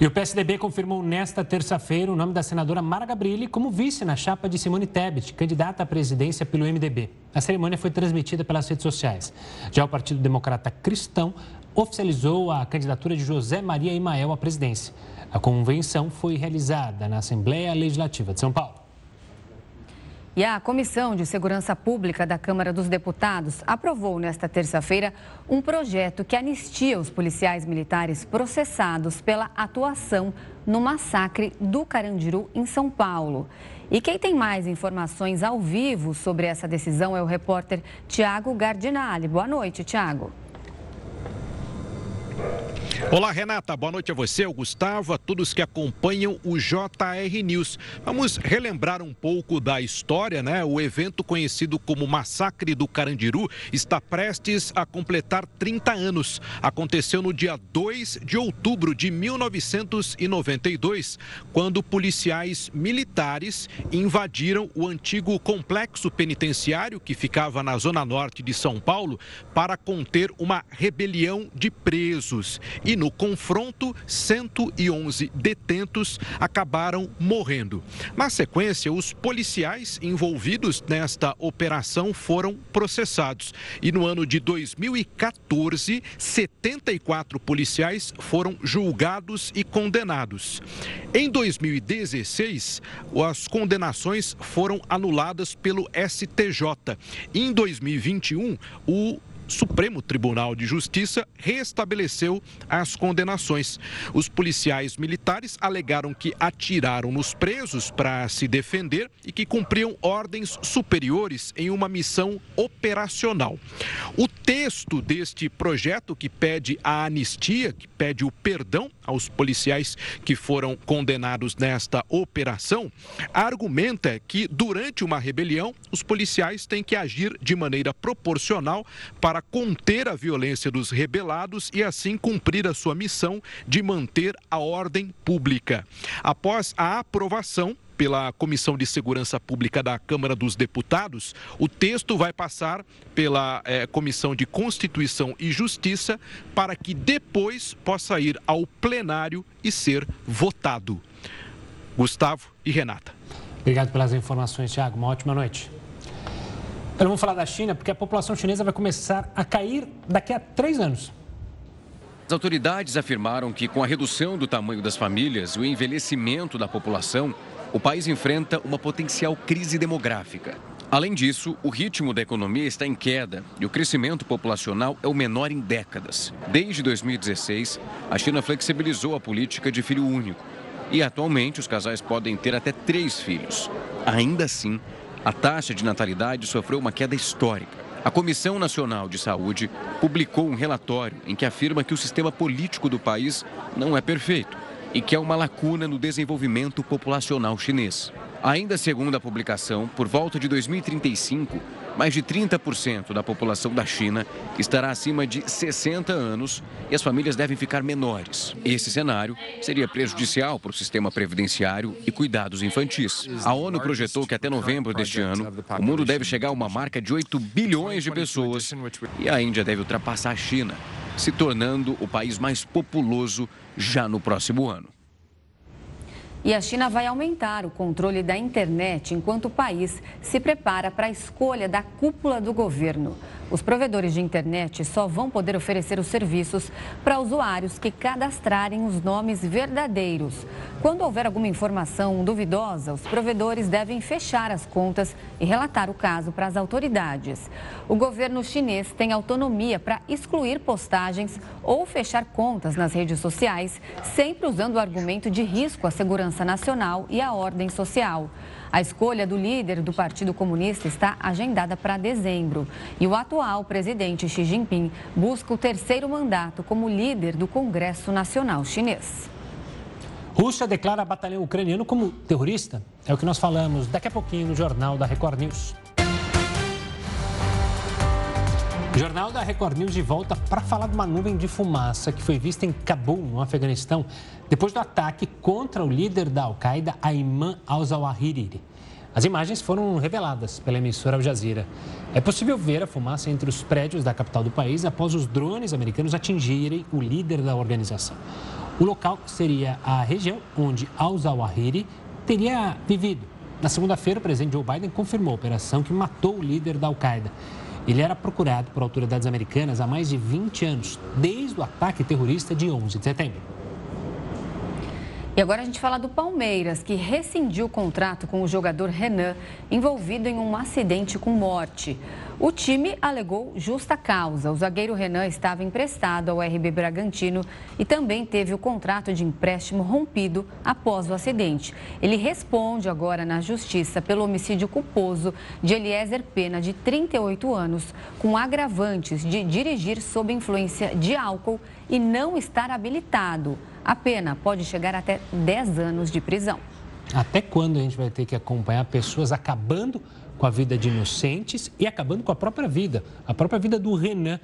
E o PSDB confirmou nesta terça-feira o nome da senadora Mara Gabrilli como vice na chapa de Simone Tebet, candidata à presidência pelo MDB. A cerimônia foi transmitida pelas redes sociais. Já o Partido Democrata Cristão oficializou a candidatura de José Maria Imael à presidência. A convenção foi realizada na Assembleia Legislativa de São Paulo. E a Comissão de Segurança Pública da Câmara dos Deputados aprovou nesta terça-feira um projeto que anistia os policiais militares processados pela atuação no massacre do Carandiru, em São Paulo. E quem tem mais informações ao vivo sobre essa decisão é o repórter Tiago Gardinali. Boa noite, Tiago. Olá, Renata. Boa noite a você, ao Gustavo, a todos que acompanham o JR News. Vamos relembrar um pouco da história, né? O evento conhecido como Massacre do Carandiru está prestes a completar 30 anos. Aconteceu no dia 2 de outubro de 1992, quando policiais militares invadiram o antigo complexo penitenciário que ficava na zona norte de São Paulo para conter uma rebelião de presos e no confronto, 111 detentos acabaram morrendo. Na sequência, os policiais envolvidos nesta operação foram processados. E no ano de 2014, 74 policiais foram julgados e condenados. Em 2016, as condenações foram anuladas pelo STJ. Em 2021, o Supremo Tribunal de Justiça restabeleceu as condenações. Os policiais militares alegaram que atiraram nos presos para se defender e que cumpriam ordens superiores em uma missão operacional. O texto deste projeto que pede a anistia, que pede o perdão aos policiais que foram condenados nesta operação, argumenta que durante uma rebelião os policiais têm que agir de maneira proporcional para para conter a violência dos rebelados e assim cumprir a sua missão de manter a ordem pública. Após a aprovação pela Comissão de Segurança Pública da Câmara dos Deputados, o texto vai passar pela é, Comissão de Constituição e Justiça para que depois possa ir ao plenário e ser votado. Gustavo e Renata. Obrigado pelas informações, Tiago. Uma ótima noite. Então, vamos falar da China, porque a população chinesa vai começar a cair daqui a três anos. As autoridades afirmaram que, com a redução do tamanho das famílias e o envelhecimento da população, o país enfrenta uma potencial crise demográfica. Além disso, o ritmo da economia está em queda e o crescimento populacional é o menor em décadas. Desde 2016, a China flexibilizou a política de filho único e atualmente os casais podem ter até três filhos. Ainda assim, a taxa de natalidade sofreu uma queda histórica. A Comissão Nacional de Saúde publicou um relatório em que afirma que o sistema político do país não é perfeito e que é uma lacuna no desenvolvimento populacional chinês. Ainda segundo a publicação, por volta de 2035, mais de 30% da população da China estará acima de 60 anos e as famílias devem ficar menores. Esse cenário seria prejudicial para o sistema previdenciário e cuidados infantis. A ONU projetou que até novembro deste ano, o mundo deve chegar a uma marca de 8 bilhões de pessoas e a Índia deve ultrapassar a China, se tornando o país mais populoso já no próximo ano. E a China vai aumentar o controle da internet enquanto o país se prepara para a escolha da cúpula do governo. Os provedores de internet só vão poder oferecer os serviços para usuários que cadastrarem os nomes verdadeiros. Quando houver alguma informação duvidosa, os provedores devem fechar as contas e relatar o caso para as autoridades. O governo chinês tem autonomia para excluir postagens ou fechar contas nas redes sociais, sempre usando o argumento de risco à segurança nacional e à ordem social. A escolha do líder do Partido Comunista está agendada para dezembro. E o atual presidente Xi Jinping busca o terceiro mandato como líder do Congresso Nacional Chinês. Rússia declara batalhão ucraniano como terrorista. É o que nós falamos daqui a pouquinho no Jornal da Record News. Jornal da Record News de volta para falar de uma nuvem de fumaça que foi vista em Cabul, no Afeganistão, depois do ataque contra o líder da Al-Qaeda, Ayman al-Zawahiri. As imagens foram reveladas pela emissora Al Jazeera. É possível ver a fumaça entre os prédios da capital do país após os drones americanos atingirem o líder da organização. O local seria a região onde al-Zawahiri teria vivido. Na segunda-feira, o presidente Joe Biden confirmou a operação que matou o líder da Al-Qaeda. Ele era procurado por autoridades americanas há mais de 20 anos, desde o ataque terrorista de 11 de setembro. E agora a gente fala do Palmeiras, que rescindiu o contrato com o jogador Renan, envolvido em um acidente com morte. O time alegou justa causa. O zagueiro Renan estava emprestado ao RB Bragantino e também teve o contrato de empréstimo rompido após o acidente. Ele responde agora na justiça pelo homicídio culposo de Eliezer Pena, de 38 anos, com agravantes de dirigir sob influência de álcool e não estar habilitado. A pena pode chegar até 10 anos de prisão. Até quando a gente vai ter que acompanhar pessoas acabando com a vida de inocentes e acabando com a própria vida, a própria vida do Renan?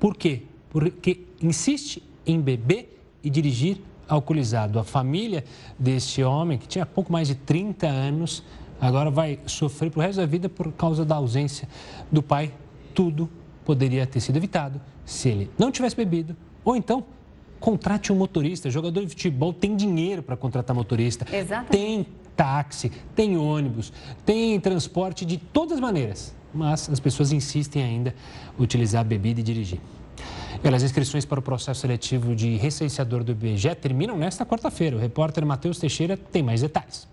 Por quê? Porque insiste em beber e dirigir alcoolizado. A família deste homem, que tinha pouco mais de 30 anos, agora vai sofrer pro resto da vida por causa da ausência do pai. Tudo poderia ter sido evitado se ele não tivesse bebido ou então Contrate um motorista. Jogador de futebol tem dinheiro para contratar motorista. Exatamente. Tem táxi, tem ônibus, tem transporte de todas as maneiras. Mas as pessoas insistem ainda em utilizar a bebida e dirigir. E as inscrições para o processo seletivo de recenseador do IBGE terminam nesta quarta-feira. O repórter Matheus Teixeira tem mais detalhes.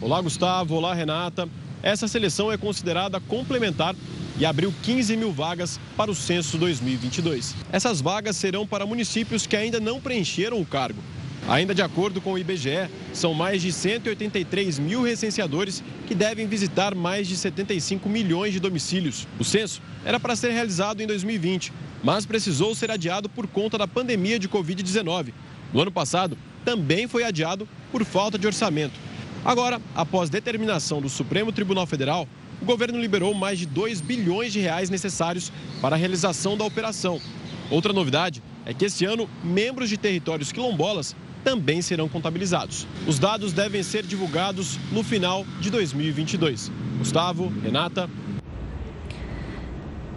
Olá, Gustavo. Olá, Renata. Essa seleção é considerada complementar e abriu 15 mil vagas para o censo 2022. Essas vagas serão para municípios que ainda não preencheram o cargo. Ainda de acordo com o IBGE, são mais de 183 mil recenseadores que devem visitar mais de 75 milhões de domicílios. O censo era para ser realizado em 2020, mas precisou ser adiado por conta da pandemia de Covid-19. No ano passado, também foi adiado por falta de orçamento. Agora, após determinação do Supremo Tribunal Federal, o governo liberou mais de 2 bilhões de reais necessários para a realização da operação. Outra novidade é que esse ano, membros de territórios quilombolas também serão contabilizados. Os dados devem ser divulgados no final de 2022. Gustavo, Renata.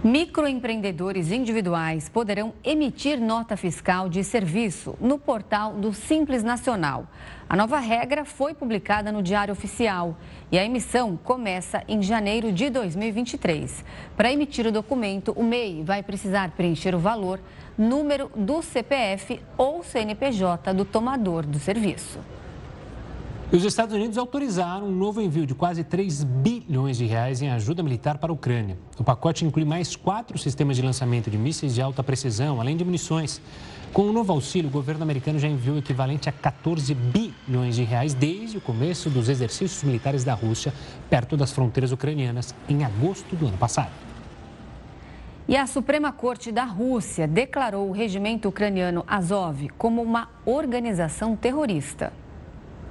Microempreendedores individuais poderão emitir nota fiscal de serviço no portal do Simples Nacional. A nova regra foi publicada no Diário Oficial e a emissão começa em janeiro de 2023. Para emitir o documento, o MEI vai precisar preencher o valor, número do CPF ou CNPJ do tomador do serviço. Os Estados Unidos autorizaram um novo envio de quase 3 bilhões de reais em ajuda militar para a Ucrânia. O pacote inclui mais quatro sistemas de lançamento de mísseis de alta precisão, além de munições. Com o novo auxílio, o governo americano já enviou o equivalente a 14 bilhões de reais desde o começo dos exercícios militares da Rússia, perto das fronteiras ucranianas, em agosto do ano passado. E a Suprema Corte da Rússia declarou o regimento ucraniano Azov como uma organização terrorista.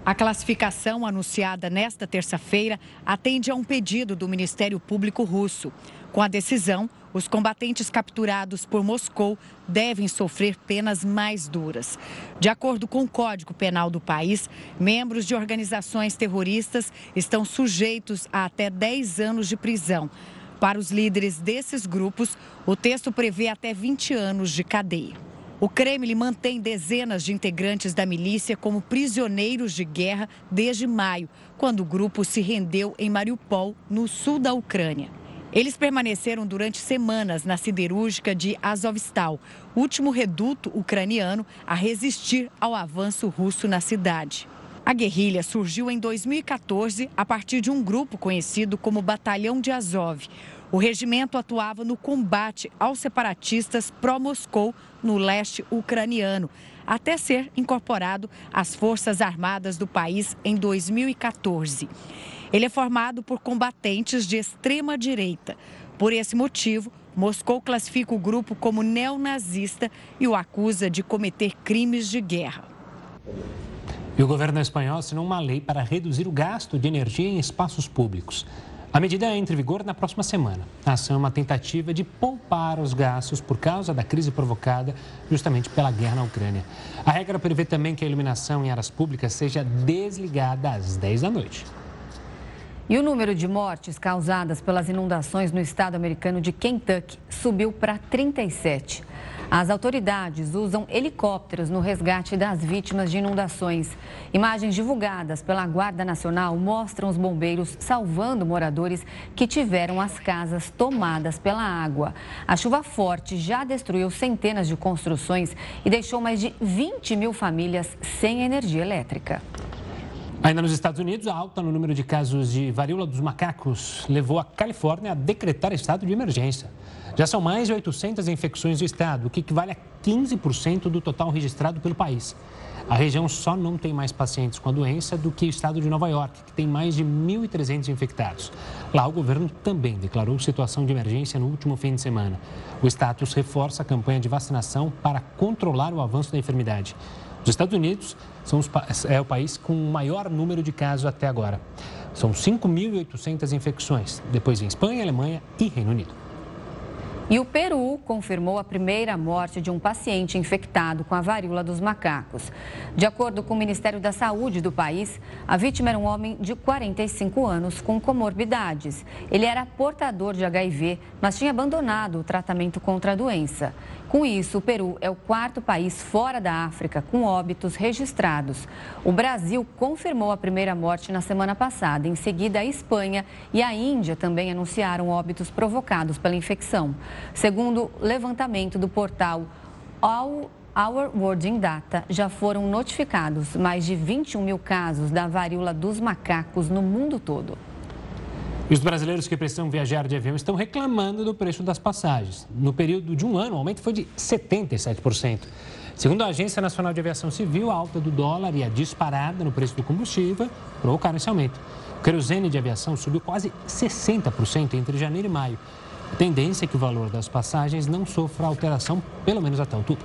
A classificação anunciada nesta terça-feira atende a um pedido do Ministério Público russo. Com a decisão, os combatentes capturados por Moscou devem sofrer penas mais duras. De acordo com o Código Penal do país, membros de organizações terroristas estão sujeitos a até 10 anos de prisão. Para os líderes desses grupos, o texto prevê até 20 anos de cadeia. O Kremlin mantém dezenas de integrantes da milícia como prisioneiros de guerra desde maio, quando o grupo se rendeu em Mariupol, no sul da Ucrânia. Eles permaneceram durante semanas na siderúrgica de Azovstal, último reduto ucraniano a resistir ao avanço russo na cidade. A guerrilha surgiu em 2014 a partir de um grupo conhecido como Batalhão de Azov. O regimento atuava no combate aos separatistas pró-Moscou no leste ucraniano, até ser incorporado às Forças Armadas do país em 2014. Ele é formado por combatentes de extrema direita. Por esse motivo, Moscou classifica o grupo como neonazista e o acusa de cometer crimes de guerra. E o governo espanhol assinou uma lei para reduzir o gasto de energia em espaços públicos. A medida entra em vigor na próxima semana. A ação é uma tentativa de poupar os gastos por causa da crise provocada justamente pela guerra na Ucrânia. A regra prevê também que a iluminação em áreas públicas seja desligada às 10 da noite. E o número de mortes causadas pelas inundações no estado americano de Kentucky subiu para 37. As autoridades usam helicópteros no resgate das vítimas de inundações. Imagens divulgadas pela Guarda Nacional mostram os bombeiros salvando moradores que tiveram as casas tomadas pela água. A chuva forte já destruiu centenas de construções e deixou mais de 20 mil famílias sem energia elétrica. Ainda nos Estados Unidos, a alta no número de casos de varíola dos macacos levou a Califórnia a decretar estado de emergência. Já são mais de 800 infecções do estado, o que equivale a 15% do total registrado pelo país. A região só não tem mais pacientes com a doença do que o estado de Nova York, que tem mais de 1.300 infectados. Lá, o governo também declarou situação de emergência no último fim de semana. O status reforça a campanha de vacinação para controlar o avanço da enfermidade. Os Estados Unidos são os, é o país com o maior número de casos até agora. São 5.800 infecções. Depois vem Espanha, Alemanha e Reino Unido. E o Peru confirmou a primeira morte de um paciente infectado com a varíola dos macacos. De acordo com o Ministério da Saúde do país, a vítima era um homem de 45 anos com comorbidades. Ele era portador de HIV, mas tinha abandonado o tratamento contra a doença. Com isso, o Peru é o quarto país fora da África com óbitos registrados. O Brasil confirmou a primeira morte na semana passada. Em seguida, a Espanha e a Índia também anunciaram óbitos provocados pela infecção. Segundo levantamento do portal All Our World in Data, já foram notificados mais de 21 mil casos da varíola dos macacos no mundo todo. E os brasileiros que precisam viajar de avião estão reclamando do preço das passagens. No período de um ano, o aumento foi de 77%. Segundo a Agência Nacional de Aviação Civil, a alta do dólar e a disparada no preço do combustível provocaram esse aumento. O querosene de aviação subiu quase 60% entre janeiro e maio. Tendência é que o valor das passagens não sofra alteração, pelo menos até outubro.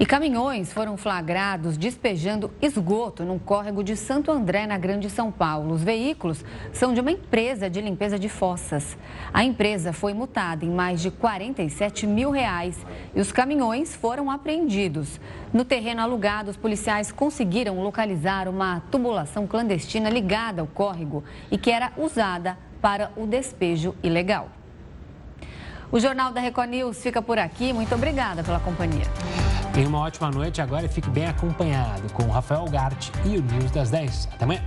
E caminhões foram flagrados despejando esgoto num córrego de Santo André, na Grande São Paulo. Os veículos são de uma empresa de limpeza de fossas. A empresa foi multada em mais de 47 mil reais e os caminhões foram apreendidos. No terreno alugado, os policiais conseguiram localizar uma tubulação clandestina ligada ao córrego e que era usada para o despejo ilegal. O Jornal da Record News fica por aqui. Muito obrigada pela companhia. Tenha uma ótima noite agora e fique bem acompanhado com o Rafael Gart e o News das 10. Até amanhã.